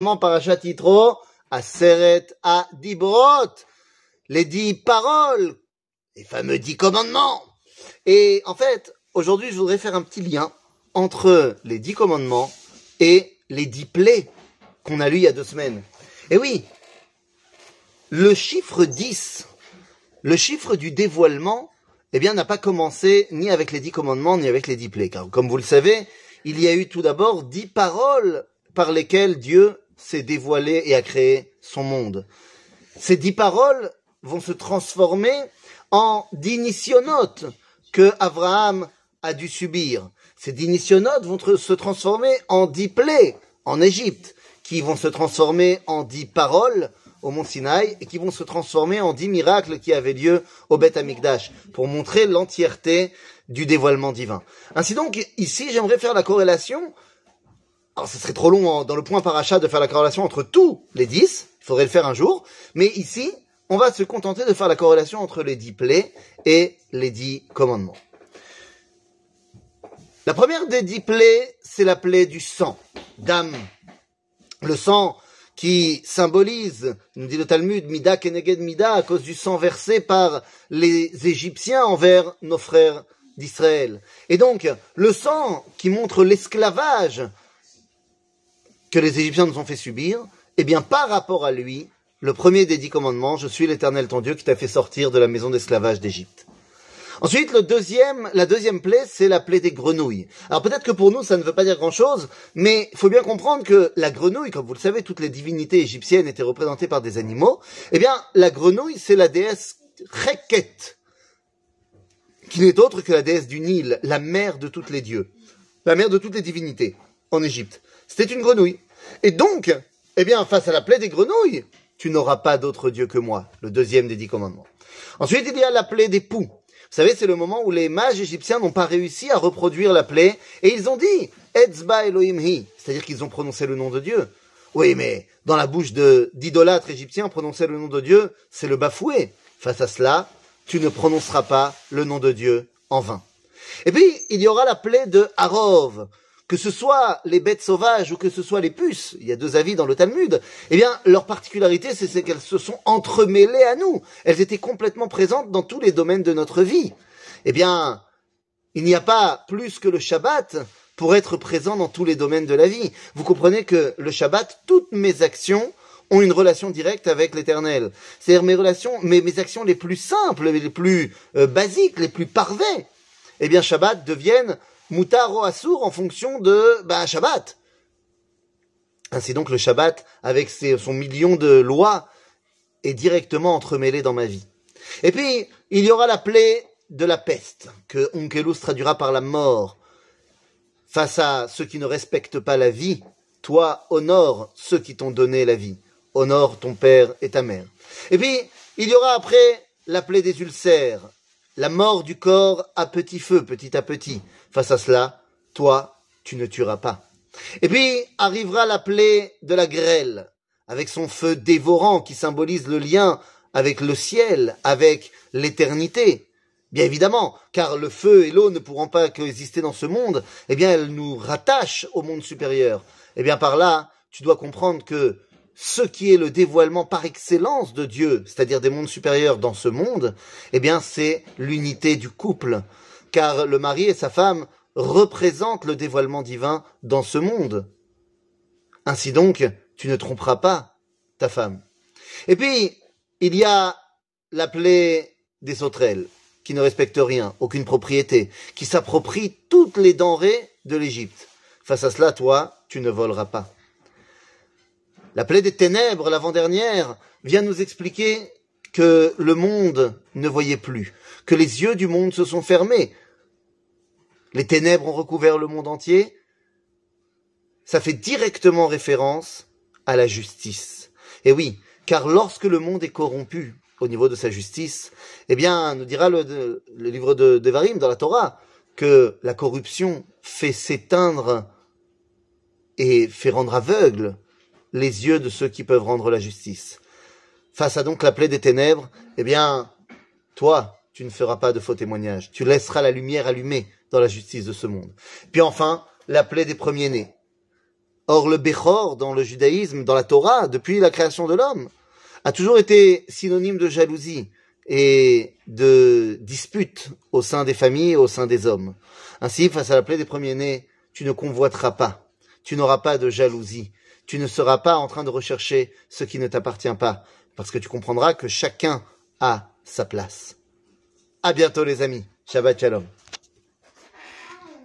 Parashat Yitro, Aseret à Dibrot, les dix paroles, les fameux dix commandements. Et en fait, aujourd'hui, je voudrais faire un petit lien entre les dix commandements et les dix plaies qu'on a lu il y a deux semaines. Et oui, le chiffre 10, le chiffre du dévoilement, eh bien, n'a pas commencé ni avec les dix commandements, ni avec les dix plaies. Car, comme vous le savez, il y a eu tout d'abord dix paroles par lesquelles Dieu s'est dévoilé et a créé son monde. Ces dix paroles vont se transformer en dix que Abraham a dû subir. Ces dix vont se transformer en dix plaies en Égypte, qui vont se transformer en dix paroles au mont Sinaï et qui vont se transformer en dix miracles qui avaient lieu au Beth Amikdash pour montrer l'entièreté du dévoilement divin. Ainsi donc, ici, j'aimerais faire la corrélation alors, ce serait trop long dans le point parachat de faire la corrélation entre tous les dix. Il faudrait le faire un jour. Mais ici, on va se contenter de faire la corrélation entre les dix plaies et les dix commandements. La première des dix plaies, c'est la plaie du sang, d'âme. Le sang qui symbolise, nous dit le Talmud, Mida Keneged Mida, à cause du sang versé par les Égyptiens envers nos frères d'Israël. Et donc, le sang qui montre l'esclavage que les Égyptiens nous ont fait subir, eh bien, par rapport à lui, le premier des dix commandements, je suis l'éternel ton Dieu qui t'a fait sortir de la maison d'esclavage d'Égypte. Ensuite, le deuxième, la deuxième plaie, c'est la plaie des grenouilles. Alors peut-être que pour nous, ça ne veut pas dire grand-chose, mais il faut bien comprendre que la grenouille, comme vous le savez, toutes les divinités égyptiennes étaient représentées par des animaux. Eh bien, la grenouille, c'est la déesse Reket, qui n'est autre que la déesse du Nil, la mère de toutes les dieux, la mère de toutes les divinités en Égypte. C'était une grenouille. Et donc, eh bien, face à la plaie des grenouilles, tu n'auras pas d'autre Dieu que moi, le deuxième des dix commandements. Ensuite, il y a la plaie des poux. Vous savez, c'est le moment où les mages égyptiens n'ont pas réussi à reproduire la plaie, et ils ont dit, Etzba Elohim Hi, c'est-à-dire qu'ils ont prononcé le nom de Dieu. Oui, mais dans la bouche d'idolâtres égyptiens, prononcer le nom de Dieu, c'est le bafoué. Face à cela, tu ne prononceras pas le nom de Dieu en vain. Et puis, il y aura la plaie de Harov que ce soit les bêtes sauvages ou que ce soit les puces, il y a deux avis dans le Talmud, eh bien, leur particularité, c'est qu'elles se sont entremêlées à nous. Elles étaient complètement présentes dans tous les domaines de notre vie. Eh bien, il n'y a pas plus que le Shabbat pour être présent dans tous les domaines de la vie. Vous comprenez que le Shabbat, toutes mes actions ont une relation directe avec l'éternel. C'est-à-dire mes relations, mes, mes actions les plus simples, les plus euh, basiques, les plus parvaies, eh bien, Shabbat deviennent Moutar ou Assour en fonction de bah, Shabbat. Ainsi donc le Shabbat, avec son million de lois, est directement entremêlé dans ma vie. Et puis, il y aura la plaie de la peste, que Onkelos traduira par la mort. Face à ceux qui ne respectent pas la vie, toi, honore ceux qui t'ont donné la vie. Honore ton père et ta mère. Et puis, il y aura après la plaie des ulcères, la mort du corps à petit feu, petit à petit. Face à cela, toi, tu ne tueras pas. Et puis arrivera la plaie de la grêle, avec son feu dévorant qui symbolise le lien avec le ciel, avec l'éternité. Bien évidemment, car le feu et l'eau ne pourront pas coexister dans ce monde, eh bien elles nous rattachent au monde supérieur. Eh bien par là, tu dois comprendre que ce qui est le dévoilement par excellence de Dieu, c'est-à-dire des mondes supérieurs dans ce monde, eh bien, c'est l'unité du couple. Car le mari et sa femme représentent le dévoilement divin dans ce monde. Ainsi donc, tu ne tromperas pas ta femme. Et puis, il y a la plaie des sauterelles, qui ne respectent rien, aucune propriété, qui s'approprient toutes les denrées de l'Égypte. Face à cela, toi, tu ne voleras pas. La plaie des ténèbres, l'avant-dernière, vient nous expliquer que le monde ne voyait plus, que les yeux du monde se sont fermés. Les ténèbres ont recouvert le monde entier. Ça fait directement référence à la justice. Et oui, car lorsque le monde est corrompu au niveau de sa justice, eh bien, nous dira le, livre de Devarim dans la Torah que la corruption fait s'éteindre et fait rendre aveugle les yeux de ceux qui peuvent rendre la justice. Face à donc la plaie des ténèbres, eh bien, toi, tu ne feras pas de faux témoignages. Tu laisseras la lumière allumée dans la justice de ce monde. Puis enfin, la plaie des premiers-nés. Or, le Bechor, dans le judaïsme, dans la Torah, depuis la création de l'homme, a toujours été synonyme de jalousie et de dispute au sein des familles et au sein des hommes. Ainsi, face à la plaie des premiers-nés, tu ne convoiteras pas, tu n'auras pas de jalousie, tu ne seras pas en train de rechercher ce qui ne t'appartient pas, parce que tu comprendras que chacun a sa place. À bientôt les amis. Shabbat Shalom.